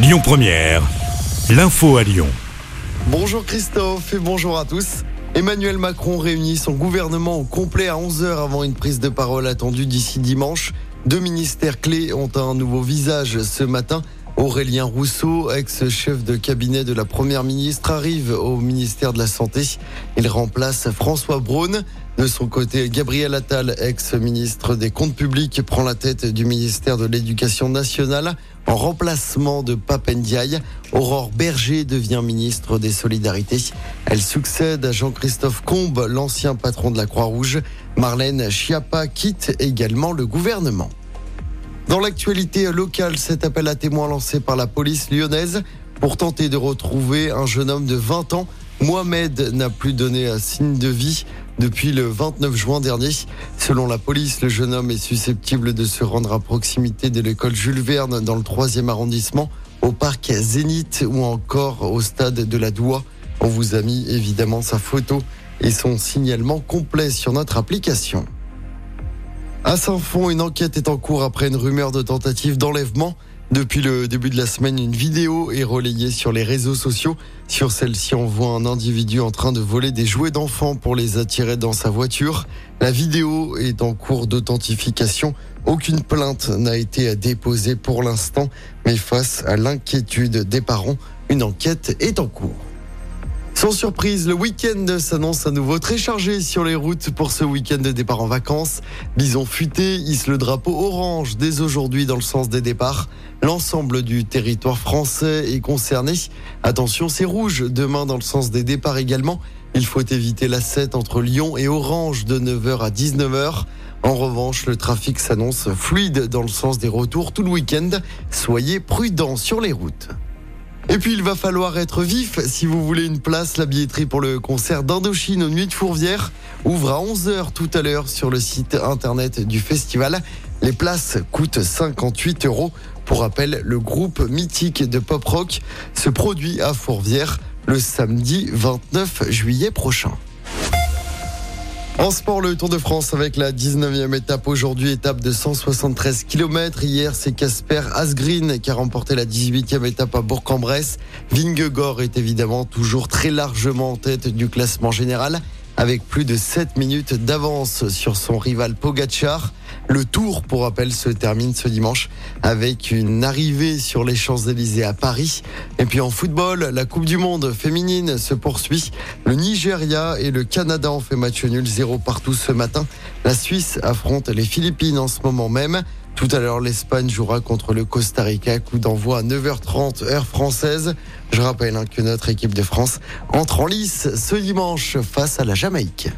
Lyon Première, l'info à Lyon. Bonjour Christophe et bonjour à tous. Emmanuel Macron réunit son gouvernement au complet à 11h avant une prise de parole attendue d'ici dimanche. Deux ministères clés ont un nouveau visage ce matin. Aurélien Rousseau, ex-chef de cabinet de la Première ministre, arrive au ministère de la Santé. Il remplace François Braun. De son côté, Gabriel Attal, ex-ministre des Comptes publics, prend la tête du ministère de l'Éducation nationale en remplacement de Papendiaï. Aurore Berger devient ministre des Solidarités. Elle succède à Jean-Christophe Combe, l'ancien patron de la Croix-Rouge. Marlène Schiappa quitte également le gouvernement. Dans l'actualité locale, cet appel à témoins lancé par la police lyonnaise pour tenter de retrouver un jeune homme de 20 ans. Mohamed n'a plus donné un signe de vie depuis le 29 juin dernier. Selon la police, le jeune homme est susceptible de se rendre à proximité de l'école Jules Verne dans le 3e arrondissement, au parc Zénith ou encore au stade de la Doua. On vous a mis évidemment sa photo et son signalement complet sur notre application. À Saint-Fond, une enquête est en cours après une rumeur de tentative d'enlèvement. Depuis le début de la semaine, une vidéo est relayée sur les réseaux sociaux. Sur celle-ci, on voit un individu en train de voler des jouets d'enfants pour les attirer dans sa voiture. La vidéo est en cours d'authentification. Aucune plainte n'a été déposée pour l'instant, mais face à l'inquiétude des parents, une enquête est en cours. Sans surprise, le week-end s'annonce à nouveau très chargé sur les routes pour ce week-end de départ en vacances. Bison futé hisse le drapeau orange dès aujourd'hui dans le sens des départs. L'ensemble du territoire français est concerné. Attention, c'est rouge demain dans le sens des départs également. Il faut éviter la 7 entre Lyon et Orange de 9h à 19h. En revanche, le trafic s'annonce fluide dans le sens des retours tout le week-end. Soyez prudents sur les routes. Et puis il va falloir être vif si vous voulez une place. La billetterie pour le concert d'Indochine aux Nuits de Fourvière ouvre à 11h tout à l'heure sur le site internet du festival. Les places coûtent 58 euros. Pour rappel, le groupe mythique de pop rock se produit à Fourvière le samedi 29 juillet prochain. En sport, le Tour de France avec la 19e étape aujourd'hui, étape de 173 km. Hier, c'est Casper Asgreen qui a remporté la 18e étape à Bourg-en-Bresse. Vingegaard est évidemment toujours très largement en tête du classement général avec plus de 7 minutes d'avance sur son rival Pogachar. Le tour, pour rappel, se termine ce dimanche avec une arrivée sur les Champs-Élysées à Paris. Et puis en football, la Coupe du Monde féminine se poursuit. Le Nigeria et le Canada ont fait match nul, zéro partout ce matin. La Suisse affronte les Philippines en ce moment même. Tout à l'heure, l'Espagne jouera contre le Costa Rica, coup d'envoi à 9h30 heure française. Je rappelle hein, que notre équipe de France entre en lice ce dimanche face à la Jamaïque.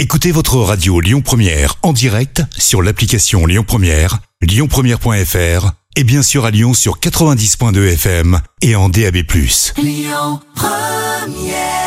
Écoutez votre radio Lyon Première en direct sur l'application Lyon Première, lyonpremière.fr et bien sûr à Lyon sur 90.2 FM et en DAB+. Lyon Première